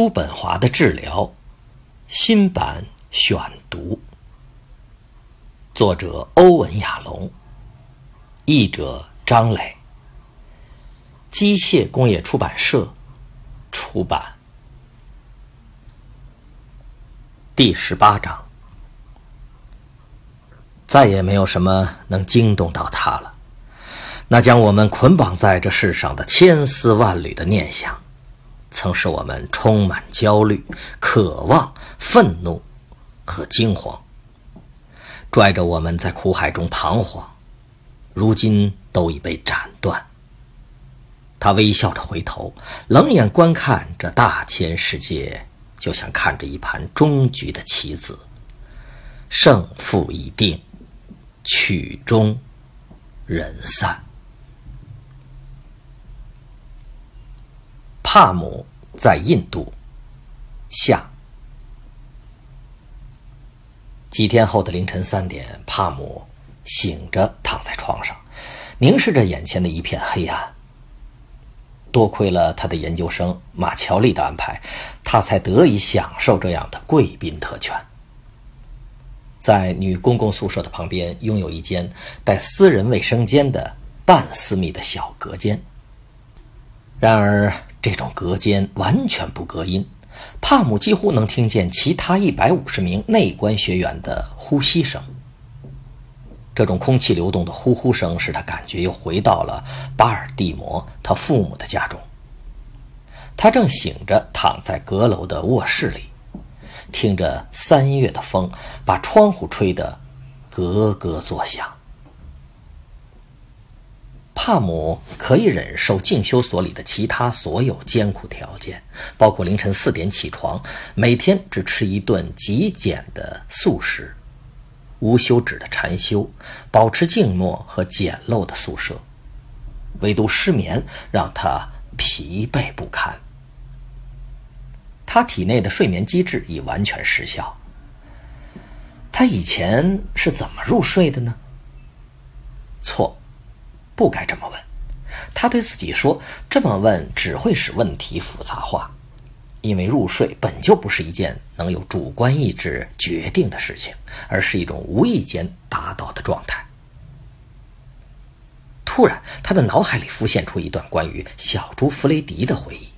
叔本华的治疗新版选读，作者欧文亚龙，译者张磊，机械工业出版社出版。第十八章，再也没有什么能惊动到他了。那将我们捆绑在这世上的千丝万缕的念想，曾使我们充满焦虑、渴望、愤怒和惊慌，拽着我们在苦海中彷徨。如今都已被斩断。他微笑着回头，冷眼观看这大千世界，就像看着一盘终局的棋子。胜负已定，曲终人散。帕姆在印度。下。几天后的凌晨三点，帕姆醒着躺在床上，凝视着眼前的一片黑暗。多亏了他的研究生马乔丽的安排，他才得以享受这样的贵宾特权。在女公共宿舍的旁边，拥有一间带私人卫生间的半私密的小隔间。然而，这种隔间完全不隔音，帕姆几乎能听见其他一百五十名内观学员的呼吸声。这种空气流动的呼呼声使他感觉又回到了巴尔的摩他父母的家中。他正醒着躺在阁楼的卧室里，听着三月的风把窗户吹得咯咯作响。帕姆可以忍受静修所里的其他所有艰苦条件，包括凌晨四点起床，每天只吃一顿极简的素食，无休止的禅修，保持静默和简陋的宿舍。唯独失眠让他疲惫不堪。他体内的睡眠机制已完全失效。他以前是怎么入睡的呢？错。不该这么问，他对自己说：“这么问只会使问题复杂化，因为入睡本就不是一件能有主观意志决定的事情，而是一种无意间达到的状态。”突然，他的脑海里浮现出一段关于小猪弗雷迪的回忆。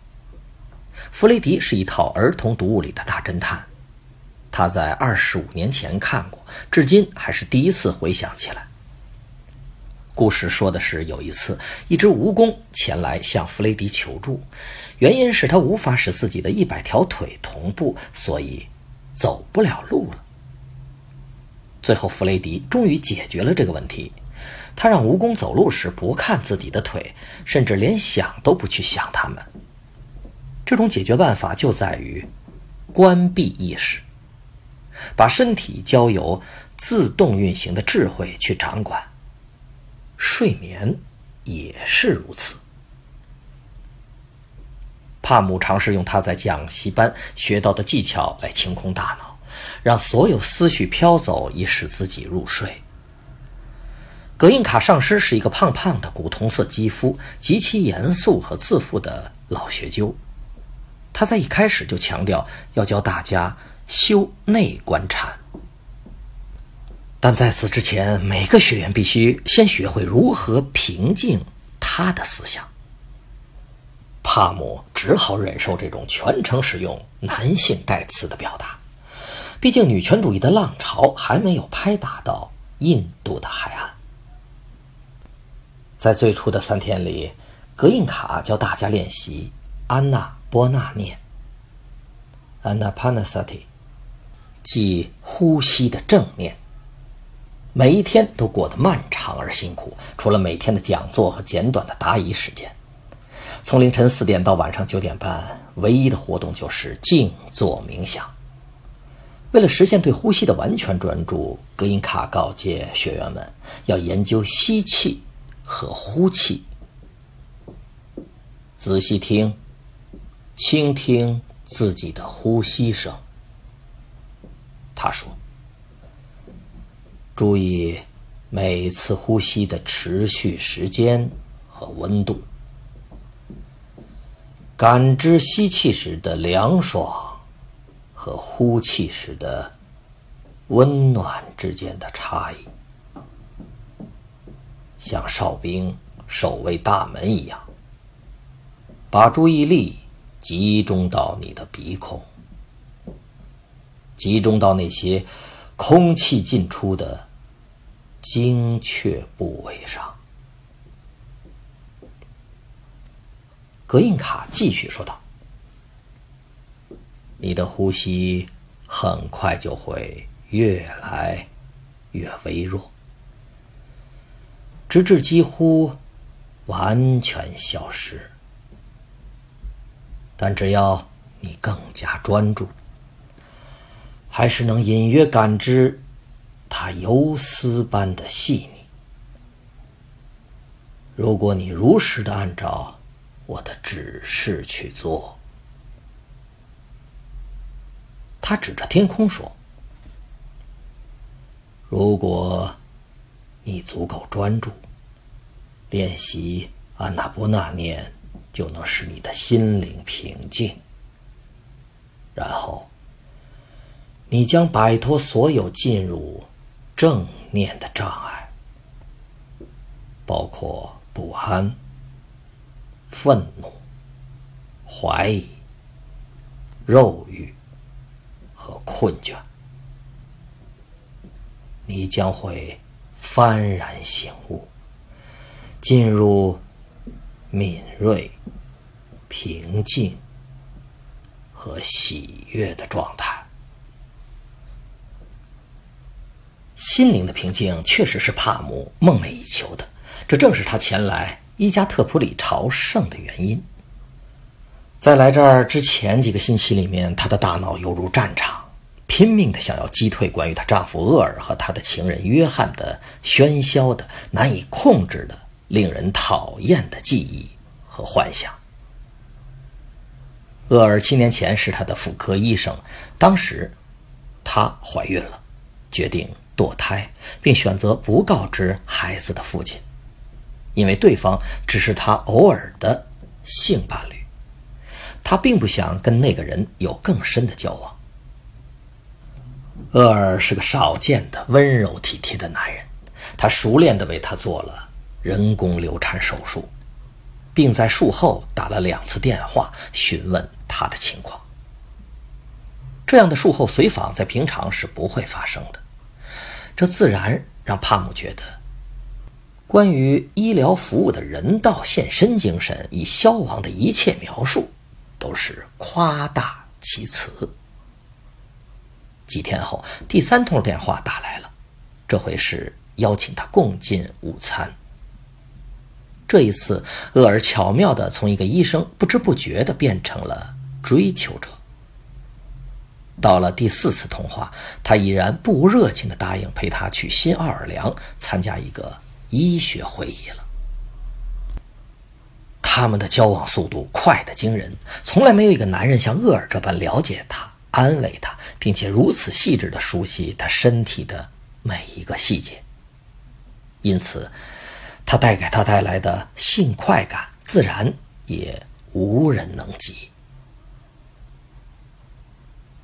弗雷迪是一套儿童读物里的大侦探，他在二十五年前看过，至今还是第一次回想起来。故事说的是，有一次，一只蜈蚣前来向弗雷迪求助，原因是他无法使自己的一百条腿同步，所以走不了路了。最后，弗雷迪终于解决了这个问题。他让蜈蚣走路时不看自己的腿，甚至连想都不去想它们。这种解决办法就在于关闭意识，把身体交由自动运行的智慧去掌管。睡眠也是如此。帕姆尝试用他在讲习班学到的技巧来清空大脑，让所有思绪飘走，以使自己入睡。格印卡上师是一个胖胖的古铜色肌肤、极其严肃和自负的老学究。他在一开始就强调要教大家修内观禅。但在此之前，每个学员必须先学会如何平静他的思想。帕姆只好忍受这种全程使用男性代词的表达，毕竟女权主义的浪潮还没有拍打到印度的海岸。在最初的三天里，格印卡教大家练习安娜波那念 （Anapanasati），即呼吸的正念。每一天都过得漫长而辛苦，除了每天的讲座和简短的答疑时间。从凌晨四点到晚上九点半，唯一的活动就是静坐冥想。为了实现对呼吸的完全专注，格因卡告诫学员们要研究吸气和呼气，仔细听，倾听自己的呼吸声。他说。注意每次呼吸的持续时间和温度。感知吸气时的凉爽和呼气时的温暖之间的差异，像哨兵守卫大门一样，把注意力集中到你的鼻孔，集中到那些空气进出的精确部位上。格印卡继续说道：“你的呼吸很快就会越来越微弱，直至几乎完全消失。但只要你更加专注，还是能隐约感知它游丝般的细腻。如果你如实的按照。”我的指示去做。他指着天空说：“如果你足够专注，练习安娜波那念，就能使你的心灵平静。然后，你将摆脱所有进入正念的障碍，包括不安。”愤怒、怀疑、肉欲和困倦，你将会幡然醒悟，进入敏锐、平静和喜悦的状态。心灵的平静确实是帕姆梦寐以求的，这正是他前来。伊加特普里朝圣的原因，在来这儿之前几个星期里面，她的大脑犹如战场，拼命的想要击退关于她丈夫厄尔和她的情人约翰的喧嚣的、难以控制的、令人讨厌的记忆和幻想。厄尔七年前是她的妇科医生，当时她怀孕了，决定堕胎，并选择不告知孩子的父亲。因为对方只是他偶尔的性伴侣，他并不想跟那个人有更深的交往。厄尔是个少见的温柔体贴的男人，他熟练地为他做了人工流产手术，并在术后打了两次电话询问他的情况。这样的术后随访在平常是不会发生的，这自然让帕姆觉得。关于医疗服务的人道献身精神已消亡的一切描述，都是夸大其词。几天后，第三通电话打来了，这回是邀请他共进午餐。这一次，厄尔巧妙地从一个医生不知不觉地变成了追求者。到了第四次通话，他依然不无热情地答应陪他去新奥尔良参加一个。医学会议了，他们的交往速度快得惊人，从来没有一个男人像厄尔这般了解他、安慰他，并且如此细致地熟悉他身体的每一个细节。因此，他带给他带来的性快感，自然也无人能及。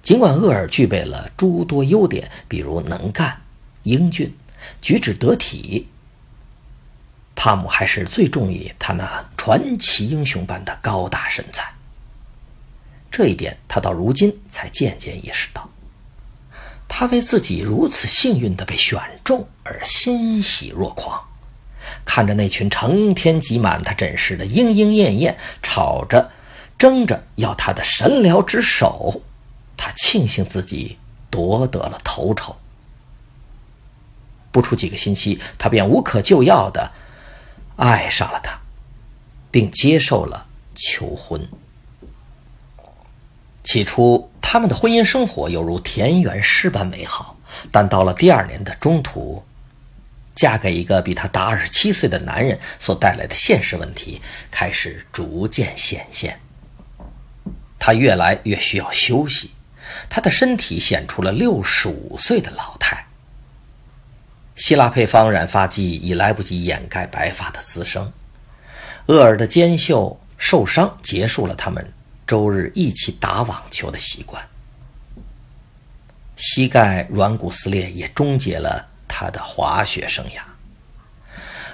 尽管厄尔具备了诸多优点，比如能干、英俊、举止得体。帕姆还是最中意他那传奇英雄般的高大身材。这一点，他到如今才渐渐意识到。他为自己如此幸运的被选中而欣喜若狂，看着那群成天挤满他诊室的莺莺燕燕，吵着、争着要他的神疗之手，他庆幸自己夺得了头筹。不出几个星期，他便无可救药的。爱上了他，并接受了求婚。起初，他们的婚姻生活犹如田园诗般美好，但到了第二年的中途，嫁给一个比她大二十七岁的男人所带来的现实问题开始逐渐显现。她越来越需要休息，他的身体显出了六十五岁的老态。希腊配方染发剂已来不及掩盖白发的滋生，厄尔的肩袖受伤结束了他们周日一起打网球的习惯。膝盖软骨撕裂也终结了他的滑雪生涯。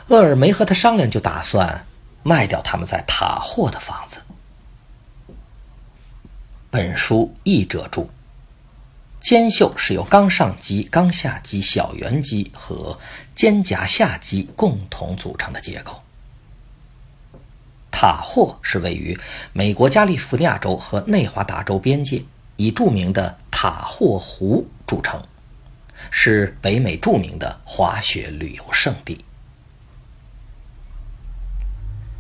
厄尔没和他商量，就打算卖掉他们在塔霍的房子。本书译者注：肩袖是由冈上肌、冈下肌、小圆肌和肩胛下肌共同组成的结构。塔霍是位于美国加利福尼亚州和内华达州边界，以著名的塔霍湖著称，是北美著名的滑雪旅游胜地。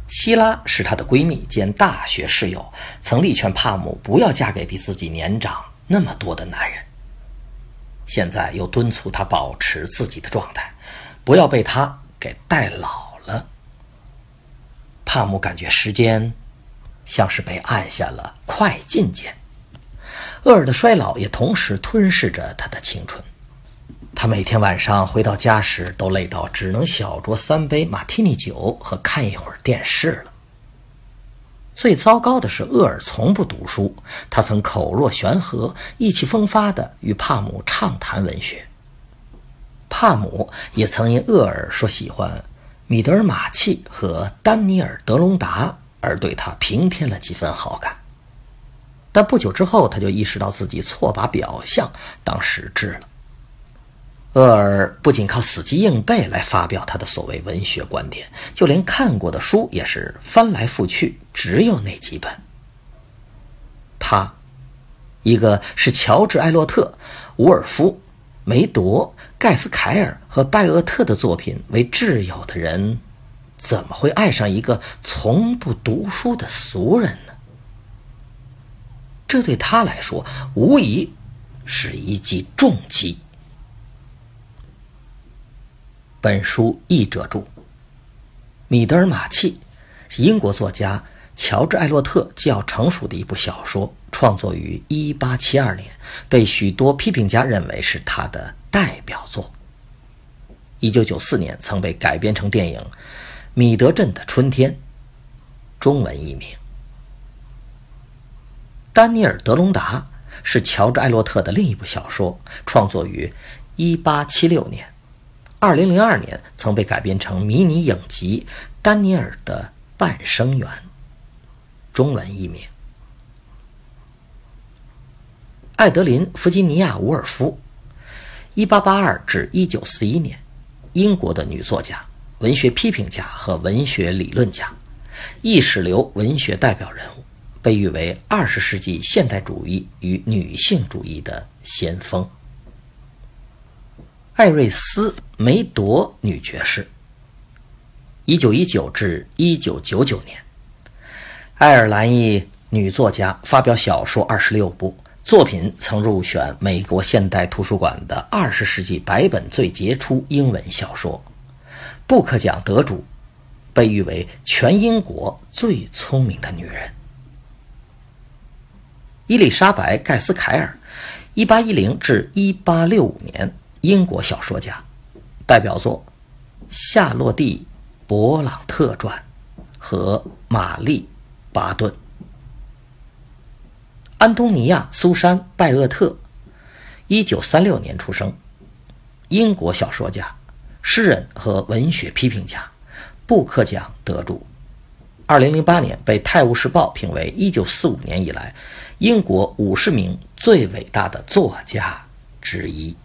希拉是她的闺蜜兼大学室友，曾力劝帕姆不要嫁给比自己年长那么多的男人。现在又敦促她保持自己的状态，不要被他给带老了。帕姆感觉时间像是被按下了快进键，厄尔的衰老也同时吞噬着他的青春。他每天晚上回到家时，都累到只能小酌三杯马提尼酒和看一会儿电视了。最糟糕的是，厄尔从不读书。他曾口若悬河、意气风发地与帕姆畅谈文学。帕姆也曾因厄尔说喜欢米德尔马契和丹尼尔德隆达而对他平添了几分好感。但不久之后，他就意识到自己错把表象当实质了。厄尔不仅靠死记硬背来发表他的所谓文学观点，就连看过的书也是翻来覆去，只有那几本。他，一个是乔治·艾洛特、伍尔夫、梅铎、盖斯凯尔和拜厄特的作品为挚友的人，怎么会爱上一个从不读书的俗人呢？这对他来说，无疑是一记重击。本书译者注：米德尔马契是英国作家乔治·艾洛特较成熟的一部小说，创作于1872年，被许多批评家认为是他的代表作。1994年曾被改编成电影《米德镇的春天》，中文译名。丹尼尔·德隆达是乔治·艾洛特的另一部小说，创作于1876年。二零零二年曾被改编成迷你影集《丹尼尔的半生缘》，中文译名。艾德琳·弗吉尼亚·伍尔夫，一八八二至一九四一年，英国的女作家、文学批评家和文学理论家，意识流文学代表人物，被誉为二十世纪现代主义与女性主义的先锋。艾瑞斯·梅铎女爵士，一九一九至一九九九年，爱尔兰裔女作家，发表小说二十六部，作品曾入选美国现代图书馆的二十世纪百本最杰出英文小说，布克奖得主，被誉为全英国最聪明的女人。伊丽莎白·盖斯凯尔，一八一零至一八六五年。英国小说家，代表作《夏洛蒂·勃朗特传》和《玛丽·巴顿》。安东尼亚·苏珊·拜厄特，一九三六年出生，英国小说家、诗人和文学批评家，布克奖得主。二零零八年被《泰晤士报》评为一九四五年以来英国五十名最伟大的作家之一。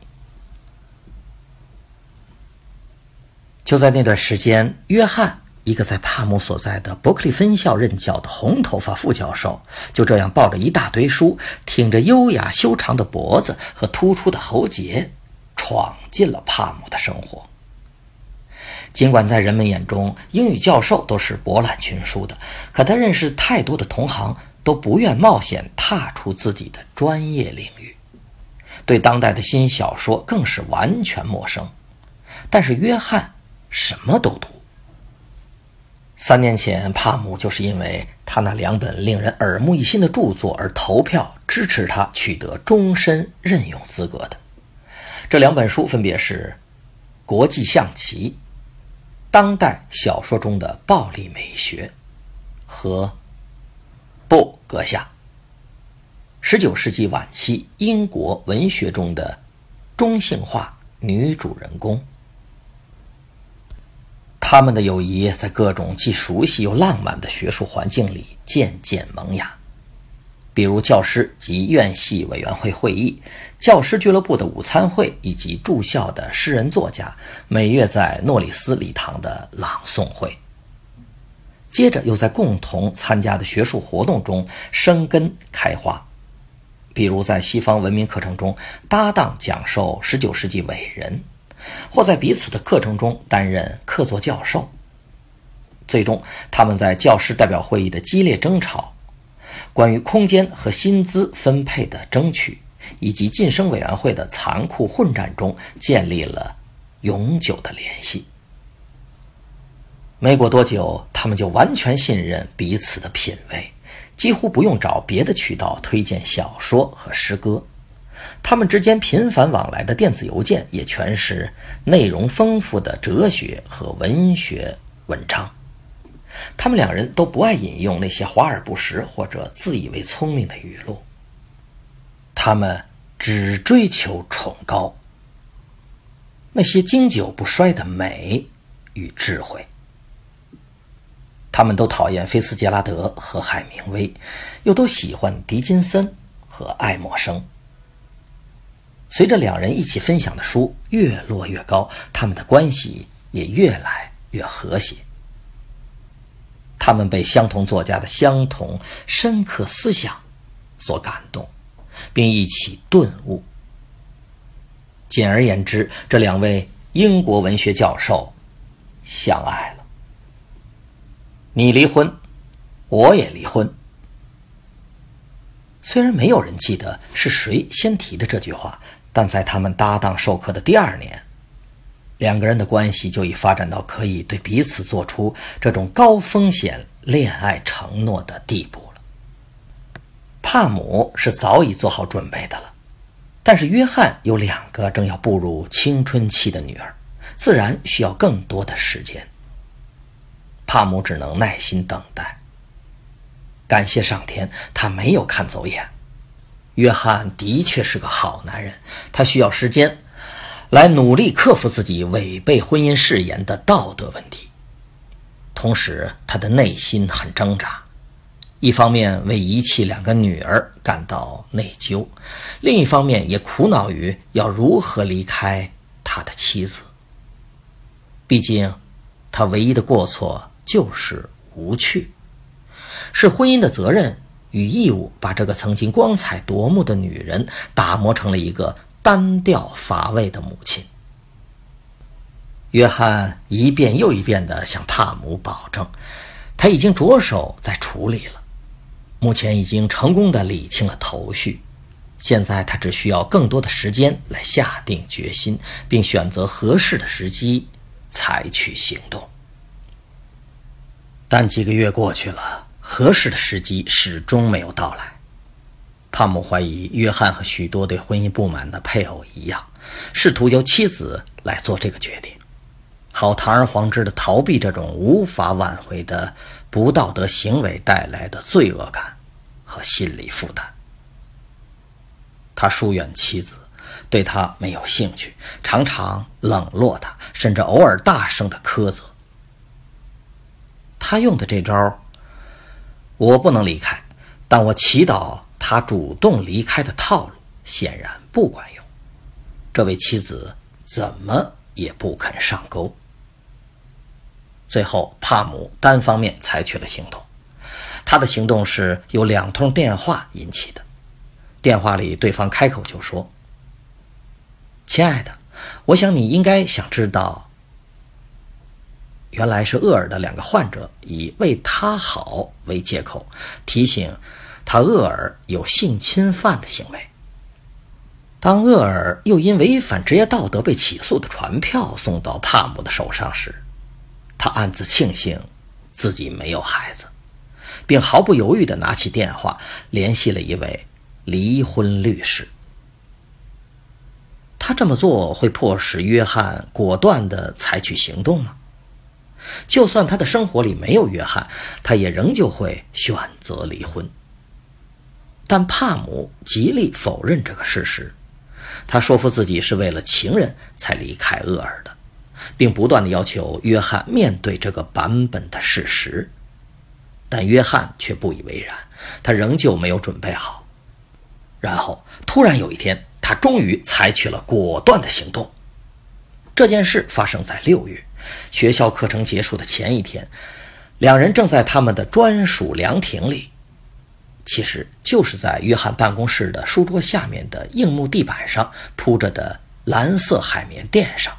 就在那段时间，约翰，一个在帕姆所在的伯克利分校任教的红头发副教授，就这样抱着一大堆书，挺着优雅修长的脖子和突出的喉结，闯进了帕姆的生活。尽管在人们眼中，英语教授都是博览群书的，可他认识太多的同行，都不愿冒险踏出自己的专业领域，对当代的新小说更是完全陌生。但是约翰。什么都读。三年前，帕姆就是因为他那两本令人耳目一新的著作而投票支持他取得终身任用资格的。这两本书分别是《国际象棋：当代小说中的暴力美学》和《不，阁下，19世纪晚期英国文学中的中性化女主人公。他们的友谊在各种既熟悉又浪漫的学术环境里渐渐萌芽，比如教师及院系委员会会议、教师俱乐部的午餐会，以及住校的诗人作家每月在诺里斯礼堂的朗诵会。接着又在共同参加的学术活动中生根开花，比如在西方文明课程中搭档讲授19世纪伟人。或在彼此的课程中担任客座教授。最终，他们在教师代表会议的激烈争吵、关于空间和薪资分配的争取，以及晋升委员会的残酷混战中，建立了永久的联系。没过多久，他们就完全信任彼此的品味，几乎不用找别的渠道推荐小说和诗歌。他们之间频繁往来的电子邮件也全是内容丰富的哲学和文学文章。他们两人都不爱引用那些华而不实或者自以为聪明的语录。他们只追求崇高，那些经久不衰的美与智慧。他们都讨厌菲茨杰拉德和海明威，又都喜欢狄金森和爱默生。随着两人一起分享的书越落越高，他们的关系也越来越和谐。他们被相同作家的相同深刻思想所感动，并一起顿悟。简而言之，这两位英国文学教授相爱了。你离婚，我也离婚。虽然没有人记得是谁先提的这句话。但在他们搭档授课的第二年，两个人的关系就已发展到可以对彼此做出这种高风险恋爱承诺的地步了。帕姆是早已做好准备的了，但是约翰有两个正要步入青春期的女儿，自然需要更多的时间。帕姆只能耐心等待。感谢上天，他没有看走眼。约翰的确是个好男人，他需要时间来努力克服自己违背婚姻誓言的道德问题。同时，他的内心很挣扎，一方面为遗弃两个女儿感到内疚，另一方面也苦恼于要如何离开他的妻子。毕竟，他唯一的过错就是无趣，是婚姻的责任。与义务把这个曾经光彩夺目的女人打磨成了一个单调乏味的母亲。约翰一遍又一遍地向帕姆保证，他已经着手在处理了，目前已经成功地理清了头绪，现在他只需要更多的时间来下定决心，并选择合适的时机采取行动。但几个月过去了。合适的时机始终没有到来。帕姆怀疑约翰和许多对婚姻不满的配偶一样，试图由妻子来做这个决定，好堂而皇之的逃避这种无法挽回的不道德行为带来的罪恶感和心理负担。他疏远妻子，对他没有兴趣，常常冷落他，甚至偶尔大声的苛责。他用的这招。我不能离开，但我祈祷他主动离开的套路显然不管用。这位妻子怎么也不肯上钩。最后，帕姆单方面采取了行动。他的行动是由两通电话引起的。电话里，对方开口就说：“亲爱的，我想你应该想知道。”原来是厄尔的两个患者以为他好为借口，提醒他厄尔有性侵犯的行为。当厄尔又因违反职业道德被起诉的传票送到帕姆的手上时，他暗自庆幸自己没有孩子，并毫不犹豫地拿起电话联系了一位离婚律师。他这么做会迫使约翰果断地采取行动吗？就算他的生活里没有约翰，他也仍旧会选择离婚。但帕姆极力否认这个事实。他说服自己是为了情人才离开厄尔的，并不断的要求约翰面对这个版本的事实。但约翰却不以为然，他仍旧没有准备好。然后突然有一天，他终于采取了果断的行动。这件事发生在六月，学校课程结束的前一天，两人正在他们的专属凉亭里，其实就是在约翰办公室的书桌下面的硬木地板上铺着的蓝色海绵垫上。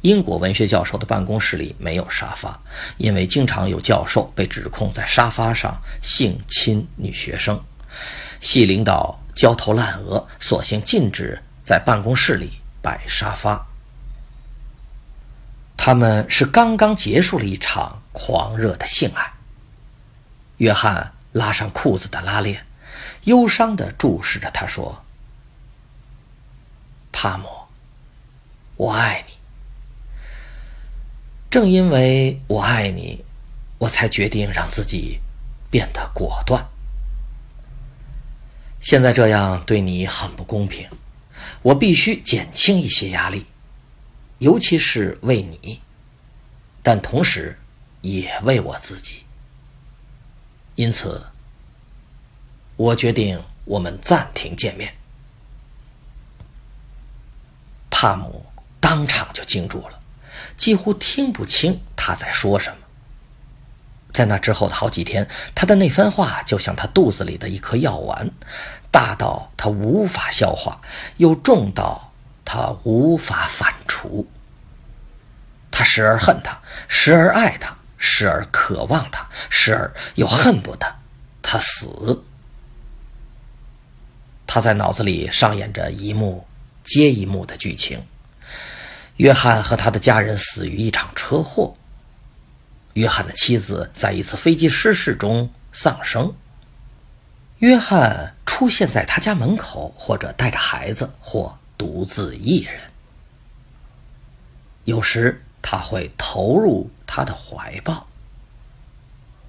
英国文学教授的办公室里没有沙发，因为经常有教授被指控在沙发上性侵女学生。系领导焦头烂额，索性禁止在办公室里摆沙发。他们是刚刚结束了一场狂热的性爱。约翰拉上裤子的拉链，忧伤地注视着他说：“帕姆，我爱你。正因为我爱你，我才决定让自己变得果断。”现在这样对你很不公平，我必须减轻一些压力，尤其是为你，但同时也为我自己。因此，我决定我们暂停见面。帕姆当场就惊住了，几乎听不清他在说什么。在那之后的好几天，他的那番话就像他肚子里的一颗药丸，大到他无法消化，又重到他无法反刍。他时而恨他，时而爱他，时而渴望他，时而又恨不得他死。他在脑子里上演着一幕接一幕的剧情：约翰和他的家人死于一场车祸。约翰的妻子在一次飞机失事中丧生。约翰出现在他家门口，或者带着孩子，或独自一人。有时他会投入他的怀抱，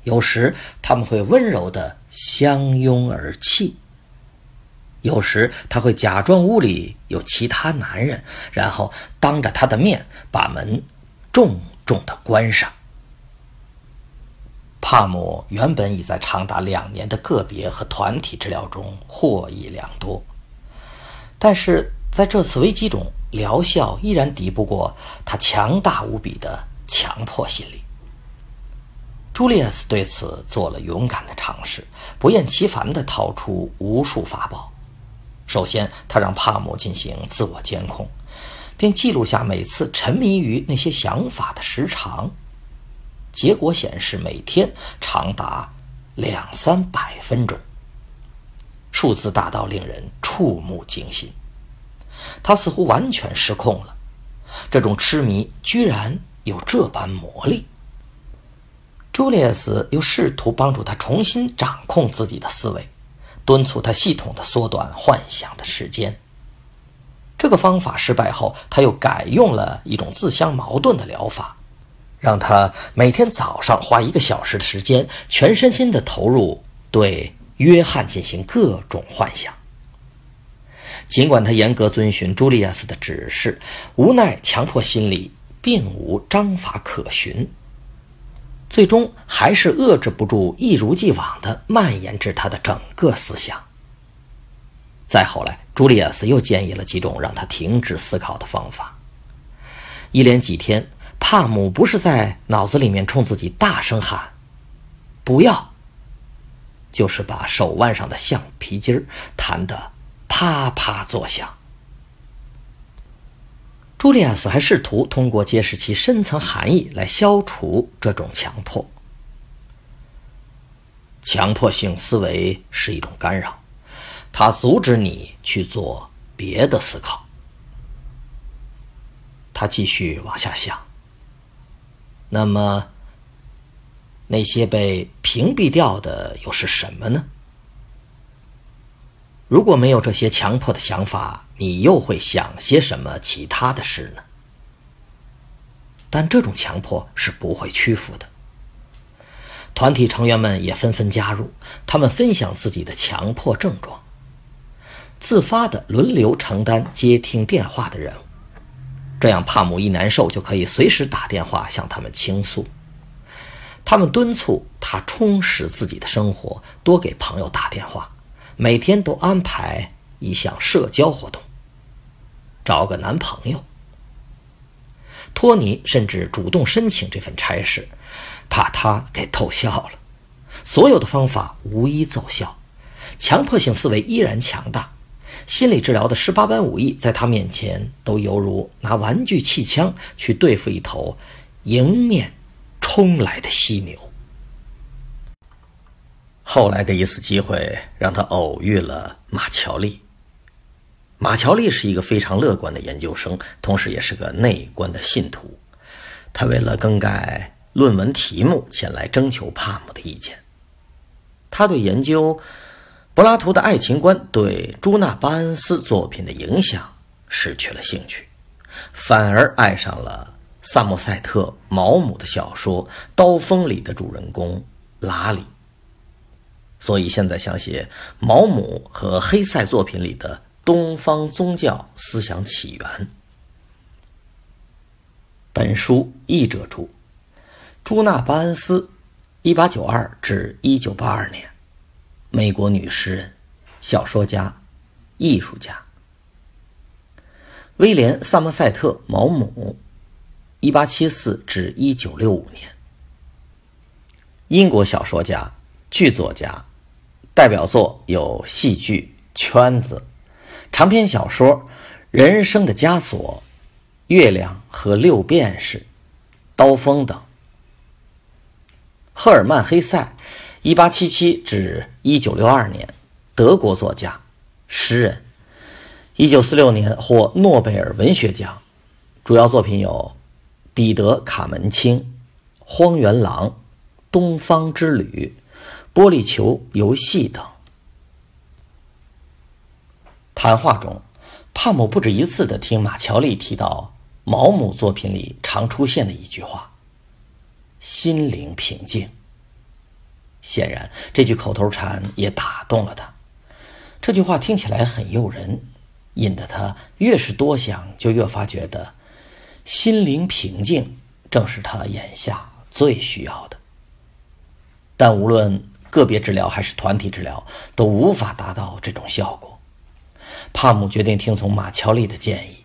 有时他们会温柔的相拥而泣，有时他会假装屋里有其他男人，然后当着他的面把门重重的关上。帕姆原本已在长达两年的个别和团体治疗中获益良多，但是在这次危机中，疗效依然敌不过他强大无比的强迫心理。朱利亚斯对此做了勇敢的尝试，不厌其烦地掏出无数法宝。首先，他让帕姆进行自我监控，并记录下每次沉迷于那些想法的时长。结果显示，每天长达两三百分钟，数字大到令人触目惊心。他似乎完全失控了，这种痴迷居然有这般魔力。朱利叶斯又试图帮助他重新掌控自己的思维，敦促他系统的缩短幻想的时间。这个方法失败后，他又改用了一种自相矛盾的疗法。让他每天早上花一个小时的时间，全身心的投入对约翰进行各种幻想。尽管他严格遵循朱利亚斯的指示，无奈强迫心理并无章法可循，最终还是遏制不住，一如既往的蔓延至他的整个思想。再后来，朱利亚斯又建议了几种让他停止思考的方法，一连几天。帕姆不是在脑子里面冲自己大声喊“不要”，就是把手腕上的橡皮筋弹得啪啪作响。朱利亚斯还试图通过揭示其深层含义来消除这种强迫。强迫性思维是一种干扰，它阻止你去做别的思考。他继续往下想。那么，那些被屏蔽掉的又是什么呢？如果没有这些强迫的想法，你又会想些什么其他的事呢？但这种强迫是不会屈服的。团体成员们也纷纷加入，他们分享自己的强迫症状，自发的轮流承担接听电话的任务。这样，帕姆一难受就可以随时打电话向他们倾诉。他们敦促他充实自己的生活，多给朋友打电话，每天都安排一项社交活动，找个男朋友。托尼甚至主动申请这份差事，把他给逗笑了。所有的方法无一奏效，强迫性思维依然强大。心理治疗的十八般武艺，在他面前都犹如拿玩具气枪去对付一头迎面冲来的犀牛。后来的一次机会，让他偶遇了马乔丽。马乔丽是一个非常乐观的研究生，同时也是个内观的信徒。他为了更改论文题目，前来征求帕姆的意见。他对研究。柏拉图的爱情观对朱纳·巴恩斯作品的影响失去了兴趣，反而爱上了萨默塞特·毛姆的小说《刀锋》里的主人公拉里。所以现在想写毛姆和黑塞作品里的东方宗教思想起源。本书译者注：朱纳·巴恩斯，1892至1982年。美国女诗人、小说家、艺术家威廉·萨默塞特·毛姆，1874至1965年。英国小说家、剧作家，代表作有戏剧《圈子》、长篇小说《人生的枷锁》、《月亮和六便士》、《刀锋》等。赫尔曼·黑塞。一八七七至一九六二年，德国作家、诗人。一九四六年获诺贝尔文学奖，主要作品有《彼得·卡门青》《荒原狼》《东方之旅》《玻璃球游戏》等。谈话中，帕姆不止一次的听马乔丽提到毛姆作品里常出现的一句话：“心灵平静。”显然，这句口头禅也打动了他。这句话听起来很诱人，引得他越是多想，就越发觉得心灵平静正是他眼下最需要的。但无论个别治疗还是团体治疗，都无法达到这种效果。帕姆决定听从马乔丽的建议，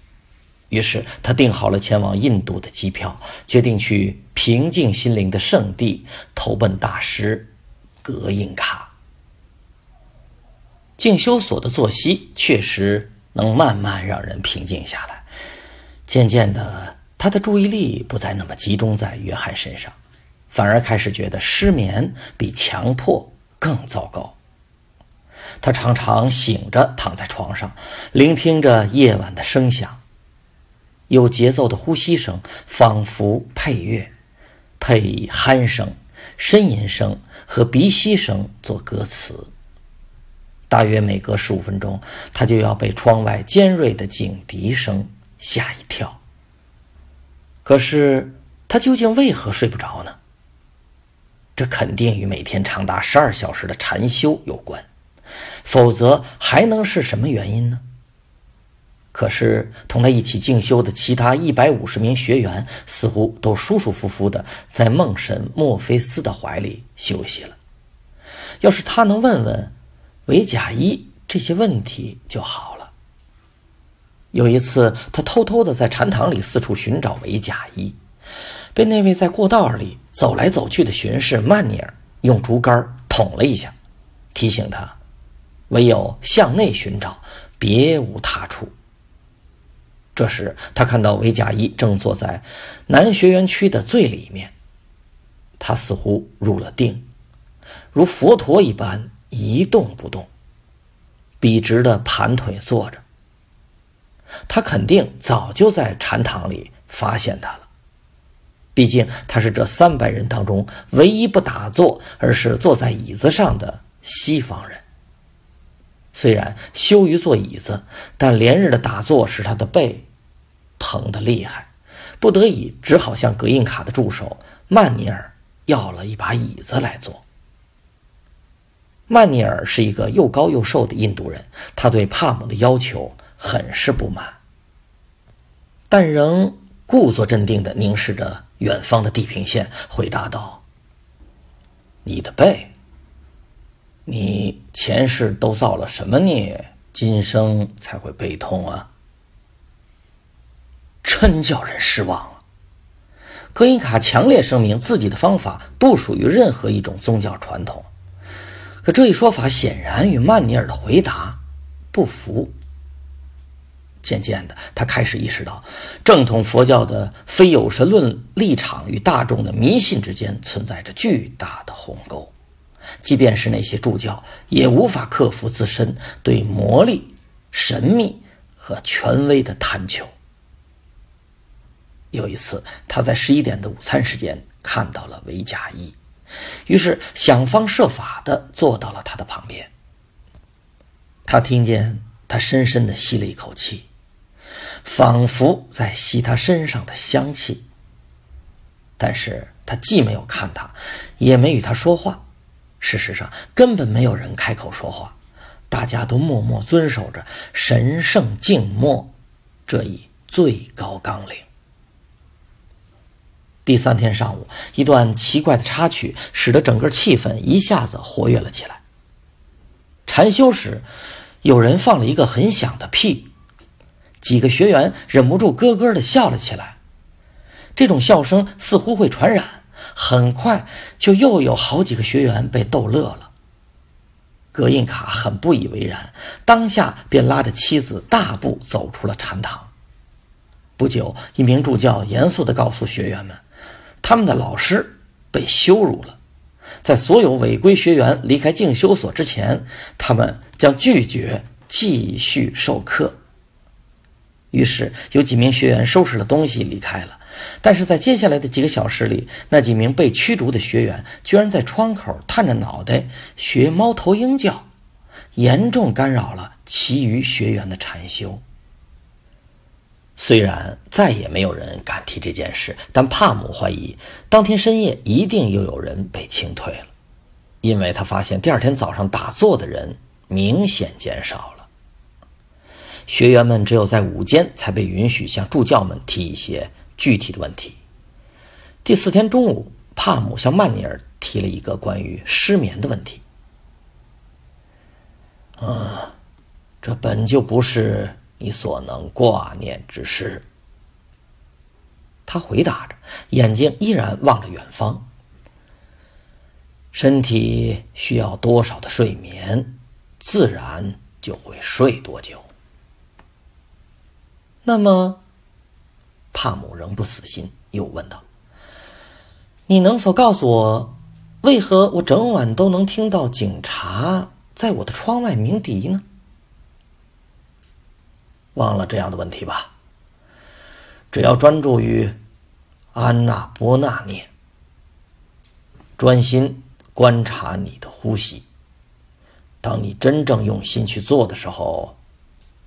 于是他订好了前往印度的机票，决定去平静心灵的圣地投奔大师。格印卡静修所的作息确实能慢慢让人平静下来。渐渐的，他的注意力不再那么集中在约翰身上，反而开始觉得失眠比强迫更糟糕。他常常醒着躺在床上，聆听着夜晚的声响，有节奏的呼吸声仿佛配乐，配以鼾声。呻吟声和鼻息声做歌词。大约每隔十五分钟，他就要被窗外尖锐的警笛声吓一跳。可是他究竟为何睡不着呢？这肯定与每天长达十二小时的禅修有关，否则还能是什么原因呢？可是，同他一起进修的其他一百五十名学员似乎都舒舒服服的在梦神墨菲斯的怀里休息了。要是他能问问维贾伊这些问题就好了。有一次，他偷偷的在禅堂里四处寻找维贾伊，被那位在过道里走来走去的巡视曼尼尔用竹竿捅了一下，提醒他唯有向内寻找，别无他处。这时，他看到维贾伊正坐在南学园区的最里面。他似乎入了定，如佛陀一般一动不动，笔直的盘腿坐着。他肯定早就在禅堂里发现他了，毕竟他是这三百人当中唯一不打坐而是坐在椅子上的西方人。虽然羞于坐椅子，但连日的打坐使他的背。疼得厉害，不得已只好向格印卡的助手曼尼尔要了一把椅子来坐。曼尼尔是一个又高又瘦的印度人，他对帕姆的要求很是不满，但仍故作镇定地凝视着远方的地平线，回答道：“你的背，你前世都造了什么孽，今生才会背痛啊？真叫人失望啊！”格因卡强烈声明自己的方法不属于任何一种宗教传统。可这一说法显然与曼尼尔的回答不符。渐渐的，他开始意识到，正统佛教的非有神论立场与大众的迷信之间存在着巨大的鸿沟。即便是那些助教，也无法克服自身对魔力、神秘和权威的贪求。有一次，他在十一点的午餐时间看到了维贾伊。于是想方设法的坐到了他的旁边。他听见他深深的吸了一口气，仿佛在吸他身上的香气。但是他既没有看他，也没与他说话。事实上，根本没有人开口说话，大家都默默遵守着神圣静默这一最高纲领。第三天上午，一段奇怪的插曲使得整个气氛一下子活跃了起来。禅修时，有人放了一个很响的屁，几个学员忍不住咯咯的笑了起来。这种笑声似乎会传染，很快就又有好几个学员被逗乐了。格印卡很不以为然，当下便拉着妻子大步走出了禅堂。不久，一名助教严肃地告诉学员们。他们的老师被羞辱了，在所有违规学员离开静修所之前，他们将拒绝继续授课。于是，有几名学员收拾了东西离开了。但是在接下来的几个小时里，那几名被驱逐的学员居然在窗口探着脑袋学猫头鹰叫，严重干扰了其余学员的禅修。虽然再也没有人敢提这件事，但帕姆怀疑当天深夜一定又有人被清退了，因为他发现第二天早上打坐的人明显减少了。学员们只有在午间才被允许向助教们提一些具体的问题。第四天中午，帕姆向曼尼尔提了一个关于失眠的问题。啊，这本就不是。你所能挂念之事，他回答着，眼睛依然望着远方。身体需要多少的睡眠，自然就会睡多久。那么，帕姆仍不死心，又问道：“你能否告诉我，为何我整晚都能听到警察在我的窗外鸣笛呢？”忘了这样的问题吧。只要专注于安娜波那念，专心观察你的呼吸。当你真正用心去做的时候，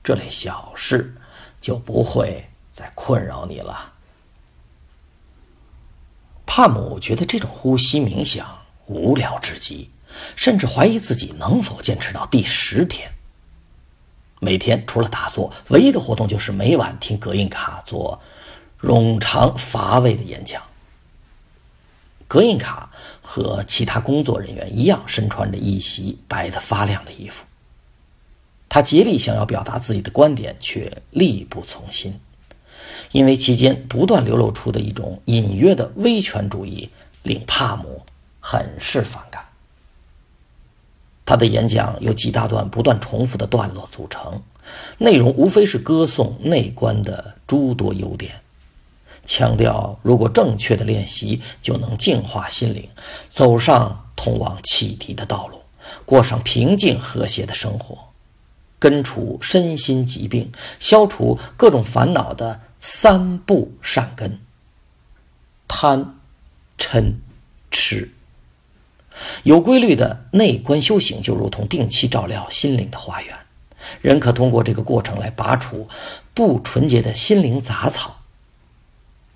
这类小事就不会再困扰你了。帕姆觉得这种呼吸冥想无聊至极，甚至怀疑自己能否坚持到第十天。每天除了打坐，唯一的活动就是每晚听格印卡做冗长乏味的演讲。格印卡和其他工作人员一样，身穿着一袭白的发亮的衣服。他竭力想要表达自己的观点，却力不从心，因为期间不断流露出的一种隐约的威权主义，令帕姆很是反感。他的演讲由几大段不断重复的段落组成，内容无非是歌颂内观的诸多优点，强调如果正确的练习就能净化心灵，走上通往启迪的道路，过上平静和谐的生活，根除身心疾病，消除各种烦恼的三不善根：贪、嗔、痴。有规律的内观修行，就如同定期照料心灵的花园。人可通过这个过程来拔除不纯洁的心灵杂草。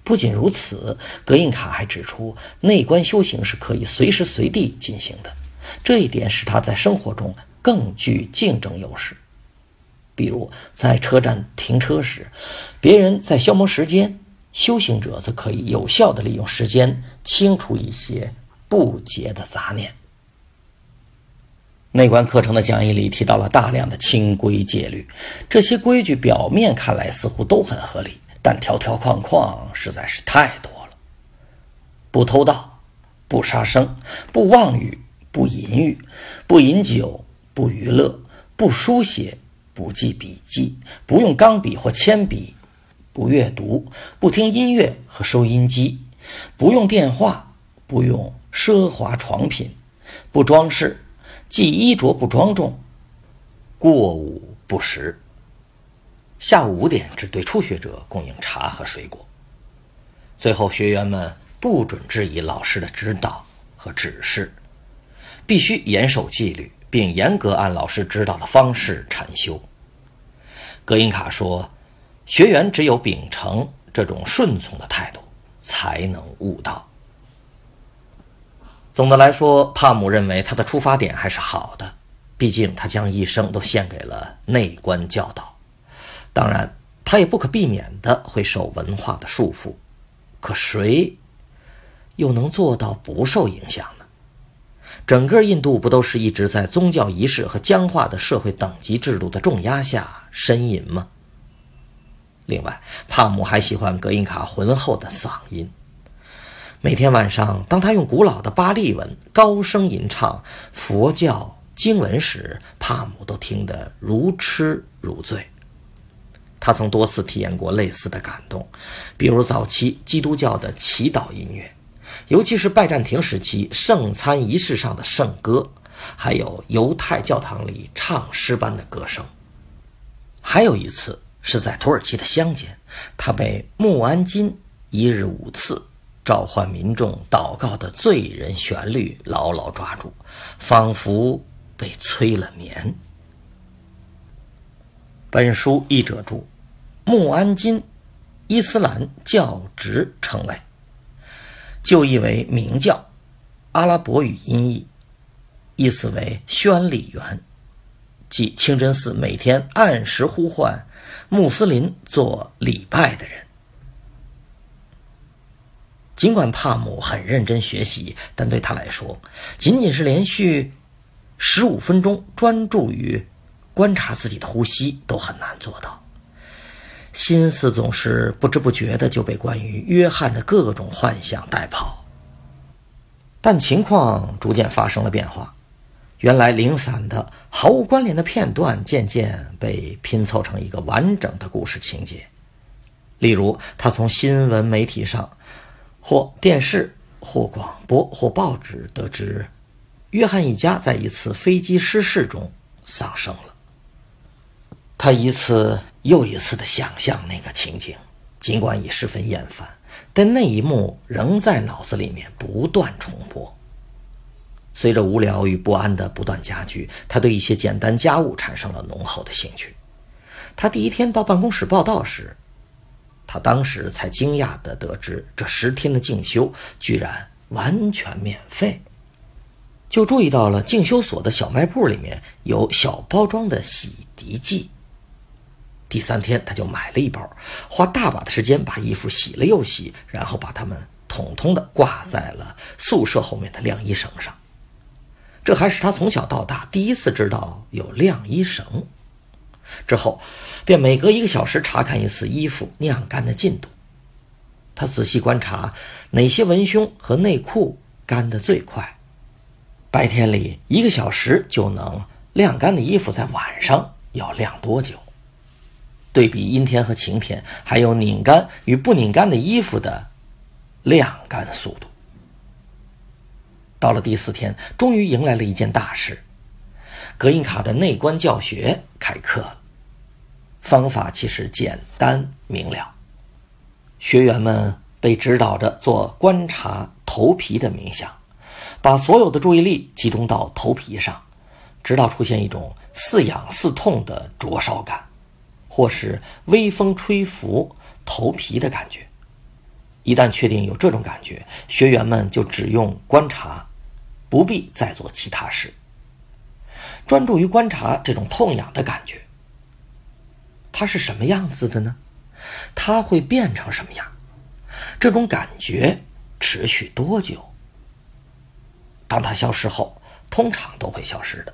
不仅如此，格印卡还指出，内观修行是可以随时随地进行的，这一点使他在生活中更具竞争优势。比如在车站停车时，别人在消磨时间，修行者则可以有效地利用时间清除一些不洁的杂念。内观课程的讲义里提到了大量的清规戒律，这些规矩表面看来似乎都很合理，但条条框框实在是太多了。不偷盗，不杀生，不妄语，不淫欲，不饮酒，不娱乐，不书写，不记笔记，不用钢笔或铅笔，不阅读，不听音乐和收音机，不用电话，不用奢华床品，不装饰。既衣着不庄重，过午不食。下午五点只对初学者供应茶和水果。最后，学员们不准质疑老师的指导和指示，必须严守纪律，并严格按老师指导的方式禅修。格音卡说：“学员只有秉承这种顺从的态度，才能悟道。”总的来说，帕姆认为他的出发点还是好的，毕竟他将一生都献给了内观教导。当然，他也不可避免的会受文化的束缚。可谁又能做到不受影响？整个印度不都是一直在宗教仪式和僵化的社会等级制度的重压下呻吟吗？另外，帕姆还喜欢格印卡浑厚的嗓音。每天晚上，当他用古老的巴利文高声吟唱佛教经文时，帕姆都听得如痴如醉。他曾多次体验过类似的感动，比如早期基督教的祈祷音乐，尤其是拜占庭时期圣餐仪式上的圣歌，还有犹太教堂里唱诗般的歌声。还有一次是在土耳其的乡间，他被穆安金一日五次。召唤民众祷告的醉人旋律牢牢抓住，仿佛被催了眠。本书译者注：穆安金，伊斯兰教职称谓，就译为明教，阿拉伯语音译，意思为宣礼员，即清真寺每天按时呼唤穆斯林做礼拜的人。尽管帕姆很认真学习，但对他来说，仅仅是连续十五分钟专注于观察自己的呼吸都很难做到。心思总是不知不觉的就被关于约翰的各种幻想带跑。但情况逐渐发生了变化，原来零散的、毫无关联的片段渐渐被拼凑成一个完整的故事情节。例如，他从新闻媒体上。或电视，或广播，或报纸，得知约翰一家在一次飞机失事中丧生了。他一次又一次的想象那个情景，尽管已十分厌烦，但那一幕仍在脑子里面不断重播。随着无聊与不安的不断加剧，他对一些简单家务产生了浓厚的兴趣。他第一天到办公室报道时。他当时才惊讶地得知，这十天的进修居然完全免费。就注意到了进修所的小卖部里面有小包装的洗涤剂。第三天，他就买了一包，花大把的时间把衣服洗了又洗，然后把它们统统的挂在了宿舍后面的晾衣绳上。这还是他从小到大第一次知道有晾衣绳。之后，便每隔一个小时查看一次衣服晾干的进度。他仔细观察哪些文胸和内裤干得最快。白天里一个小时就能晾干的衣服，在晚上要晾多久？对比阴天和晴天，还有拧干与不拧干的衣服的晾干速度。到了第四天，终于迎来了一件大事。格印卡的内观教学开课了，方法其实简单明了。学员们被指导着做观察头皮的冥想，把所有的注意力集中到头皮上，直到出现一种似痒似痛的灼烧感，或是微风吹拂头皮的感觉。一旦确定有这种感觉，学员们就只用观察，不必再做其他事。专注于观察这种痛痒的感觉，它是什么样子的呢？它会变成什么样？这种感觉持续多久？当它消失后，通常都会消失的。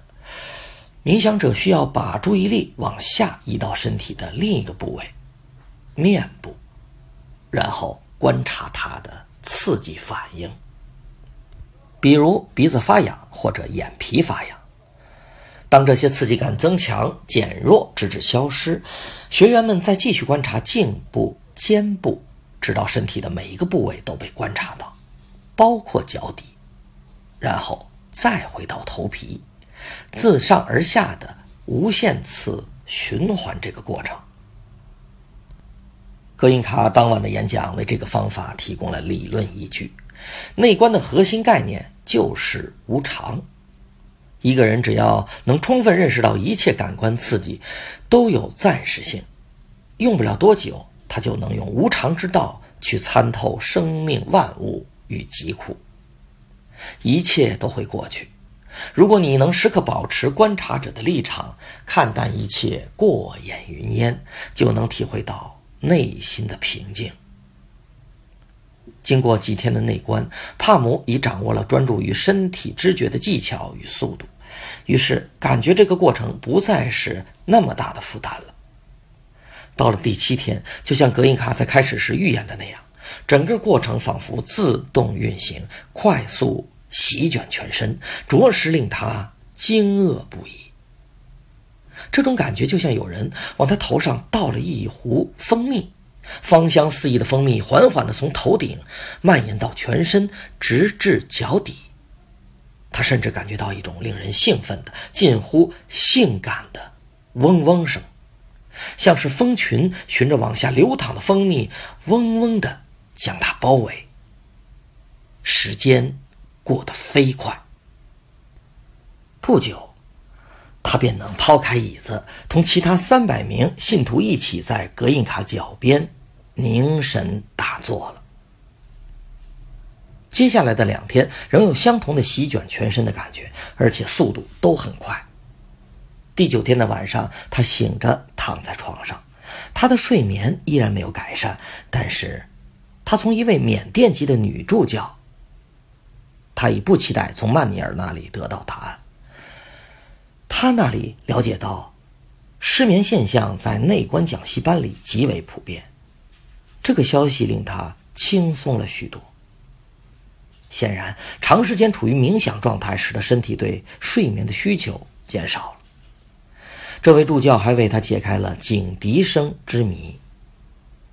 冥想者需要把注意力往下移到身体的另一个部位——面部，然后观察它的刺激反应，比如鼻子发痒或者眼皮发痒。当这些刺激感增强、减弱，直至消失，学员们再继续观察颈部、肩部，直到身体的每一个部位都被观察到，包括脚底，然后再回到头皮，自上而下的无限次循环这个过程。格印卡当晚的演讲为这个方法提供了理论依据。内观的核心概念就是无常。一个人只要能充分认识到一切感官刺激都有暂时性，用不了多久，他就能用无常之道去参透生命万物与疾苦。一切都会过去。如果你能时刻保持观察者的立场，看淡一切过眼云烟，就能体会到内心的平静。经过几天的内观，帕姆已掌握了专注于身体知觉的技巧与速度，于是感觉这个过程不再是那么大的负担了。到了第七天，就像格印卡在开始时预言的那样，整个过程仿佛自动运行，快速席卷全身，着实令他惊愕不已。这种感觉就像有人往他头上倒了一壶蜂蜜。芳香四溢的蜂蜜缓缓地从头顶蔓延到全身，直至脚底。他甚至感觉到一种令人兴奋的、近乎性感的嗡嗡声，像是蜂群循着往下流淌的蜂蜜，嗡嗡地将他包围。时间过得飞快，不久。他便能抛开椅子，同其他三百名信徒一起在格印卡脚边凝神打坐了。接下来的两天仍有相同的席卷全身的感觉，而且速度都很快。第九天的晚上，他醒着躺在床上，他的睡眠依然没有改善，但是，他从一位缅甸籍的女助教，他已不期待从曼尼尔那里得到答案。他那里了解到，失眠现象在内观讲习班里极为普遍。这个消息令他轻松了许多。显然，长时间处于冥想状态使得身体对睡眠的需求减少了。这位助教还为他解开了警笛声之谜。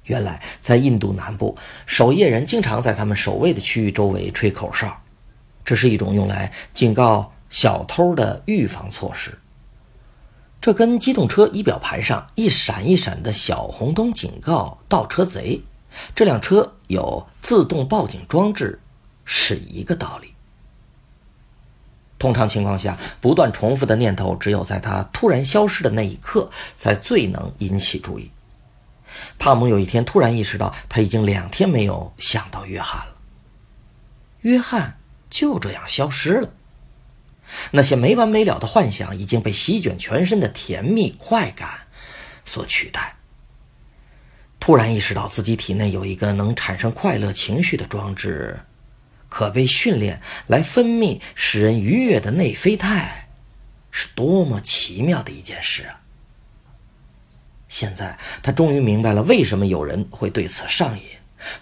原来，在印度南部，守夜人经常在他们守卫的区域周围吹口哨，这是一种用来警告。小偷的预防措施，这跟机动车仪表盘上一闪一闪的小红灯警告倒车贼，这辆车有自动报警装置，是一个道理。通常情况下，不断重复的念头，只有在他突然消失的那一刻，才最能引起注意。帕姆有一天突然意识到，他已经两天没有想到约翰了。约翰就这样消失了。那些没完没了的幻想已经被席卷全身的甜蜜快感所取代。突然意识到自己体内有一个能产生快乐情绪的装置，可被训练来分泌使人愉悦的内啡肽，是多么奇妙的一件事啊！现在他终于明白了为什么有人会对此上瘾，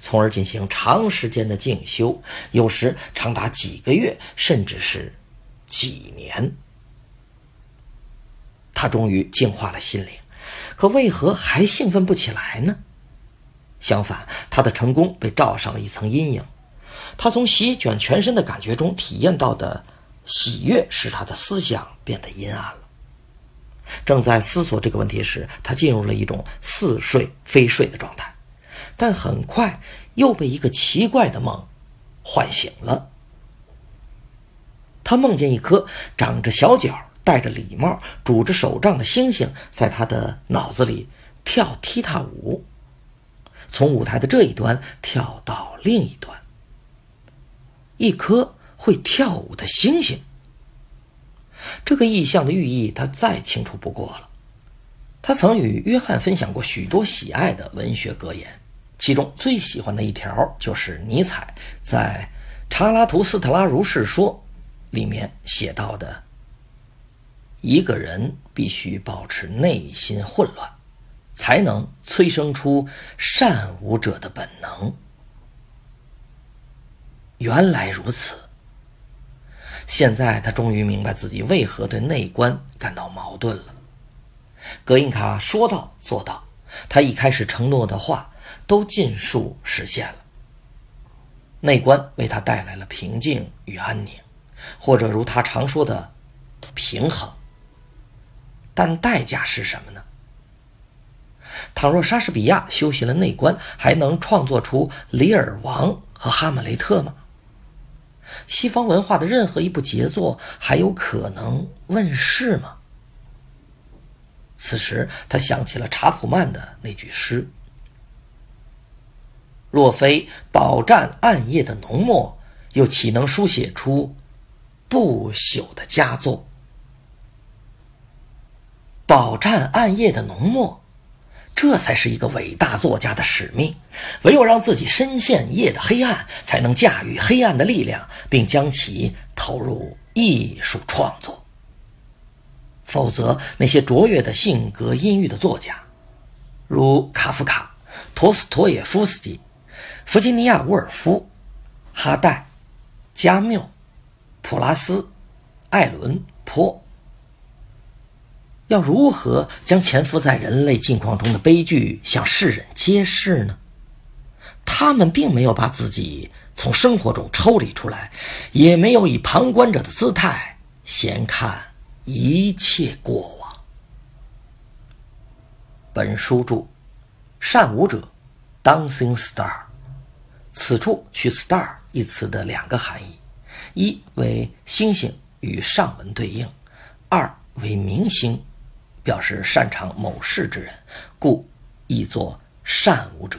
从而进行长时间的静修，有时长达几个月，甚至是。几年，他终于净化了心灵，可为何还兴奋不起来呢？相反，他的成功被罩上了一层阴影。他从席卷全身的感觉中体验到的喜悦，使他的思想变得阴暗了。正在思索这个问题时，他进入了一种似睡非睡的状态，但很快又被一个奇怪的梦唤醒了。他梦见一颗长着小脚、戴着礼帽、拄着手杖的星星在他的脑子里跳踢踏舞。从舞台的这一端跳到另一端。一颗会跳舞的星星。这个意象的寓意，他再清楚不过了。他曾与约翰分享过许多喜爱的文学格言，其中最喜欢的一条就是尼采在《查拉图斯特拉如是说》里面写到的：“一个人必须保持内心混乱，才能催生出善舞者的本能。”原来如此。现在他终于明白自己为何对内观感到矛盾了。格印卡说到做到，他一开始承诺的话都尽数实现了。内观为他带来了平静与安宁，或者如他常说的平衡。但代价是什么呢？倘若莎士比亚修习了内观，还能创作出《李尔王》和《哈姆雷特》吗？西方文化的任何一部杰作还有可能问世吗？此时，他想起了查普曼的那句诗：“若非饱蘸暗夜的浓墨，又岂能书写出不朽的佳作？”饱蘸暗夜的浓墨。这才是一个伟大作家的使命。唯有让自己深陷夜的黑暗，才能驾驭黑暗的力量，并将其投入艺术创作。否则，那些卓越的性格阴郁的作家，如卡夫卡、陀思妥耶夫斯基、弗吉尼亚·沃尔夫、哈代、加缪、普拉斯、艾伦坡。要如何将潜伏在人类境况中的悲剧向世人揭示呢？他们并没有把自己从生活中抽离出来，也没有以旁观者的姿态闲看一切过往。本书注：善舞者，dancing star。此处取 “star” 一词的两个含义：一为星星与上文对应；二为明星。表示擅长某事之人，故译作善舞者。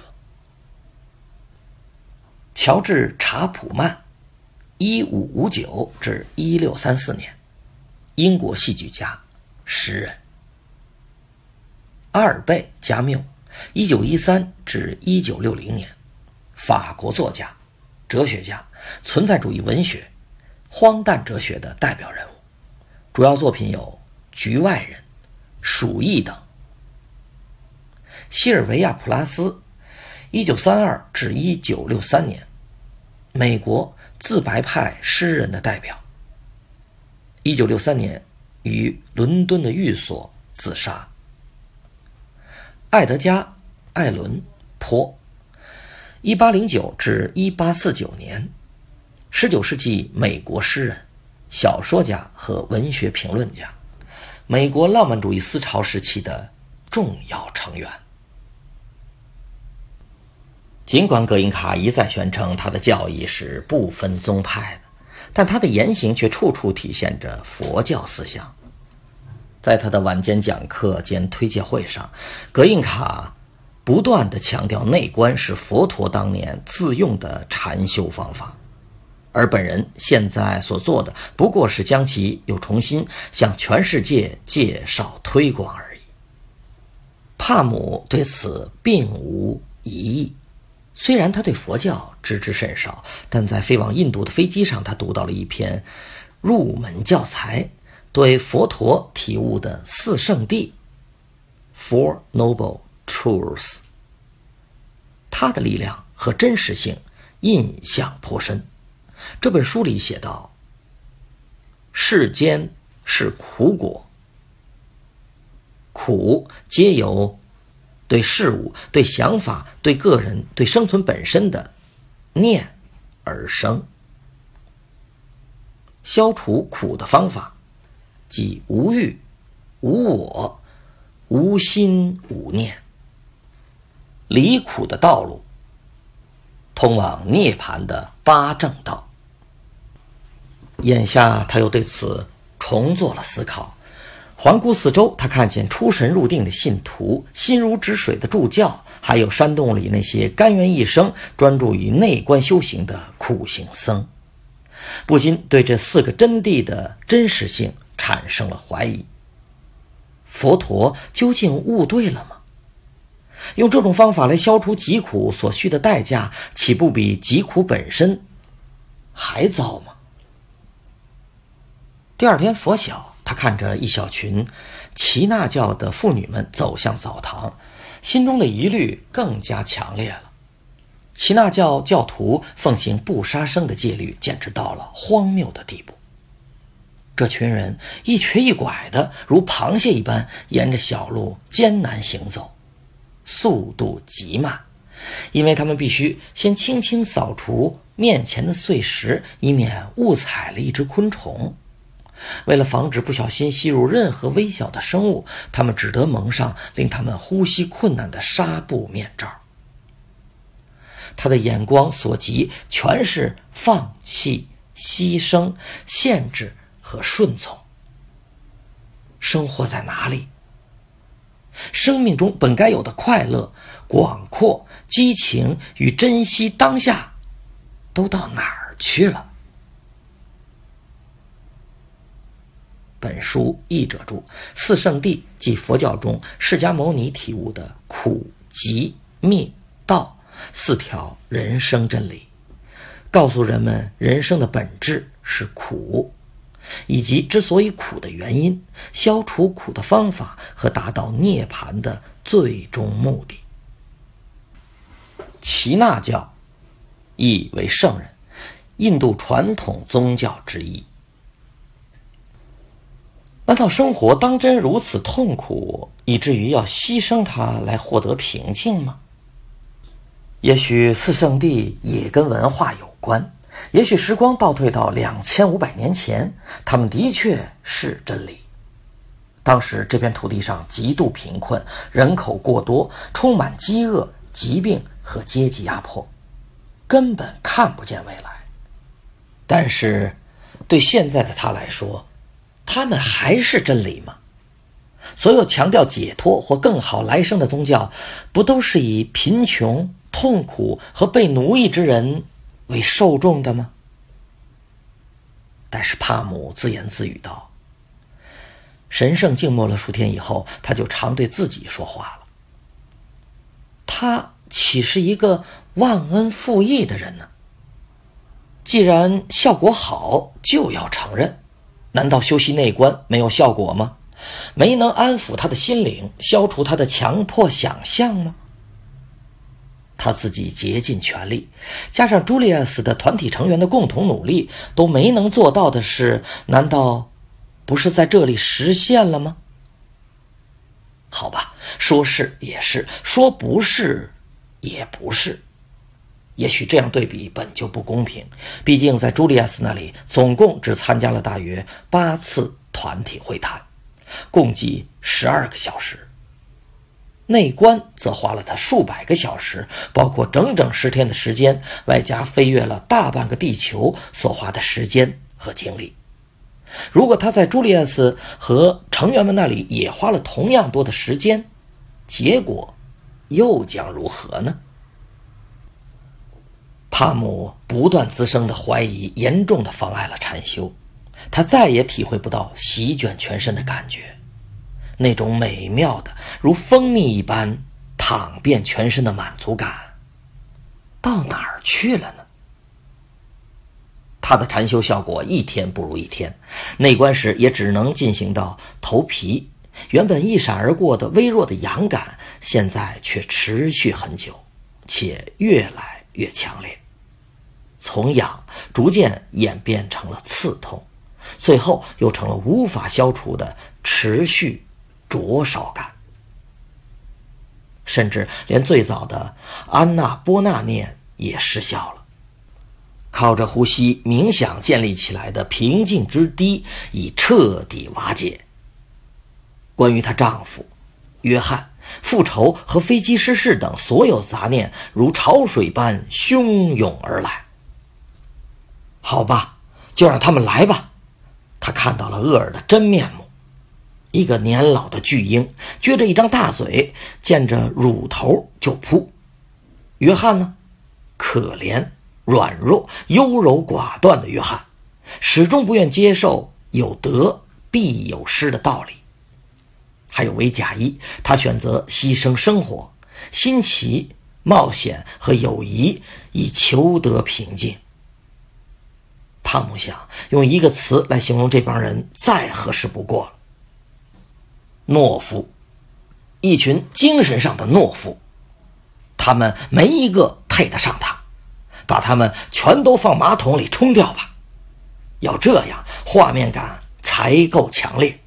乔治·查普曼，一五五九至一六三四年，英国戏剧家、诗人。阿尔贝·加缪，一九一三至一九六零年，法国作家、哲学家，存在主义文学、荒诞哲学的代表人物，主要作品有《局外人》。鼠疫等。西尔维亚·普拉斯，一九三二至一九六三年，美国自白派诗人的代表。一九六三年于伦敦的寓所自杀。爱德加·艾伦坡，一八零九至一八四九年，十九世纪美国诗人、小说家和文学评论家。美国浪漫主义思潮时期的重要成员。尽管葛印卡一再宣称他的教义是不分宗派的，但他的言行却处处体现着佛教思想。在他的晚间讲课兼推介会上，葛印卡不断的强调内观是佛陀当年自用的禅修方法。而本人现在所做的，不过是将其又重新向全世界介绍推广而已。帕姆对此并无疑义。虽然他对佛教知之甚少，但在飞往印度的飞机上，他读到了一篇入门教材，对佛陀体悟的四圣谛 （Four Noble truth，。他的力量和真实性印象颇深。这本书里写道：“世间是苦果，苦皆由对事物、对想法、对个人、对生存本身的念而生。消除苦的方法，即无欲、无我、无心、无念。离苦的道路，通往涅槃的八正道。”眼下，他又对此重做了思考。环顾四周，他看见出神入定的信徒、心如止水的助教，还有山洞里那些甘愿一生专注于内观修行的苦行僧，不禁对这四个真谛的真实性产生了怀疑：佛陀究竟悟对了吗？用这种方法来消除疾苦所需的代价，岂不比疾苦本身还糟吗？第二天拂晓。他看着一小群耆那教的妇女们走向澡堂，心中的疑虑更加强烈了。耆那教教徒奉行不杀生的戒律，简直到了荒谬的地步。这群人一瘸一拐的，如螃蟹一般，沿着小路艰难行走，速度极慢，因为他们必须先轻轻扫除面前的碎石，以免误踩了一只昆虫。为了防止不小心吸入任何微小的生物，他们只得蒙上令他们呼吸困难的纱布面罩。他的眼光所及全是放弃、牺牲、限制和顺从。生活在哪里？生命中本该有的快乐、广阔、激情与珍惜当下，都到哪儿去了？本书译者注：四圣谛即佛教中释迦牟尼体悟的苦、集、灭、道四条人生真理，告诉人们人生的本质是苦，以及之所以苦的原因、消除苦的方法和达到涅槃的最终目的。耆那教，意为圣人，印度传统宗教之一。难道生活当真如此痛苦，以至于要牺牲它来获得平静吗？也许四圣地也跟文化有关，也许时光倒退到两千五百年前，他们的确是真理。当时这片土地上极度贫困，人口过多，充满饥饿、疾病和阶级压迫，根本看不见未来。但是，对现在的他来说，他们还是真理吗？所有强调解脱或更好来生的宗教，不都是以贫穷、痛苦和被奴役之人为受众的吗？但是帕姆自言自语道：“神圣静默了数天以后，他就常对自己说话了。他岂是一个忘恩负义的人呢？既然效果好，就要承认。”难道修习内观没有效果吗？没能安抚他的心灵，消除他的强迫想象吗？他自己竭尽全力，加上朱利亚斯的团体成员的共同努力，都没能做到的事，难道不是在这里实现了吗？好吧，说是也是，说不是也不是。也许这样对比本就不公平，毕竟在朱利亚斯那里，总共只参加了大约八次团体会谈，共计十二个小时。内观则花了他数百个小时，包括整整十天的时间，外加飞越了大半个地球所花的时间和精力。如果他在朱利安斯和成员们那里也花了同样多的时间，结果又将如何呢？帕姆不断滋生的怀疑，严重的妨碍了禅修。他再也体会不到席卷全身的感觉，那种美妙的如蜂蜜一般淌遍全身的满足感，到哪儿去了呢？他的禅修效果一天不如一天，内观时也只能进行到头皮。原本一闪而过的微弱的痒感，现在却持续很久，且越来越强烈。从痒逐渐演变成了刺痛，最后又成了无法消除的持续灼烧感，甚至连最早的安娜波那念也失效了。靠着呼吸冥想建立起来的平静之堤已彻底瓦解。关于她丈夫约翰、复仇和飞机失事等所有杂念，如潮水般汹涌而来。好吧，就让他们来吧。他看到了厄尔的真面目。一个年老的巨婴，撅着一张大嘴，见着乳头就扑。约翰呢，可怜、软弱、优柔寡断的约翰，始终不愿接受有得必有失的道理。还有韦贾伊，他选择牺牲生活、新奇、冒险和友谊，以求得平静。胖木想用一个词来形容这帮人，再合适不过了。懦夫，一群精神上的懦夫，他们没一个配得上他，把他们全都放马桶里冲掉吧。要这样，画面感才够强烈。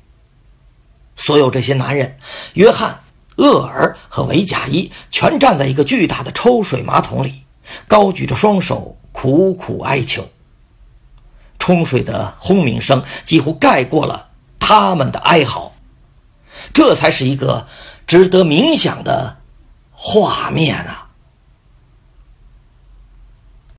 所有这些男人，约翰、厄尔和维贾伊，全站在一个巨大的抽水马桶里，高举着双手，苦苦哀求。冲水的轰鸣声几乎盖过了他们的哀嚎，这才是一个值得冥想的画面啊！